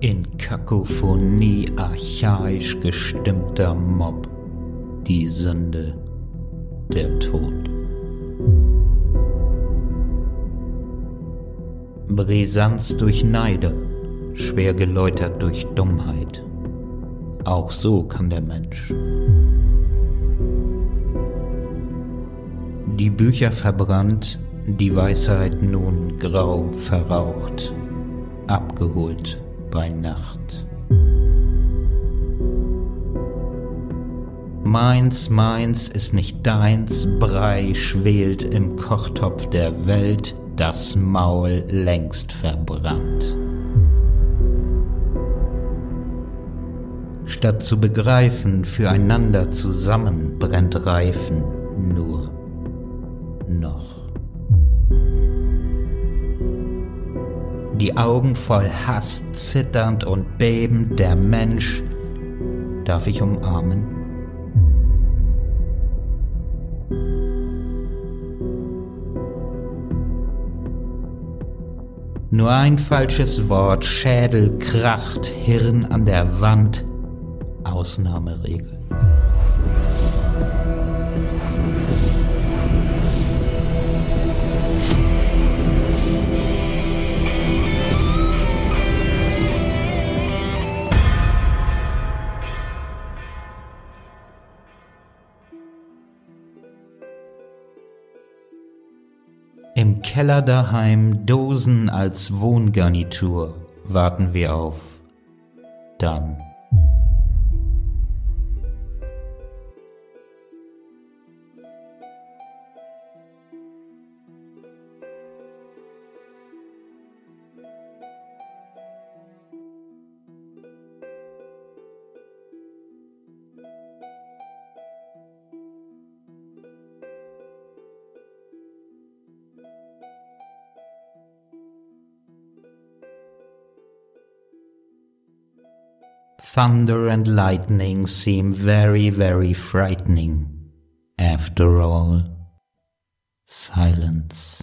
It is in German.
In Kakophonie archaisch gestimmter Mob, die Sünde, der Tod. Brisanz durch Neide, schwer geläutert durch Dummheit. Auch so kann der Mensch. Die Bücher verbrannt, die Weisheit nun grau verraucht, abgeholt bei Nacht. Meins, meins ist nicht deins, Brei schwelt im Kochtopf der Welt, das Maul längst verbrannt. Statt zu begreifen, füreinander zusammen brennt Reifen nur noch. Die Augen voll Hass, zitternd und bebend, der Mensch, darf ich umarmen? Nur ein falsches Wort, Schädel kracht, Hirn an der Wand, Ausnahmeregel. Im Keller daheim, Dosen als Wohngarnitur, warten wir auf. Dann. Thunder and lightning seem very, very frightening. After all, silence.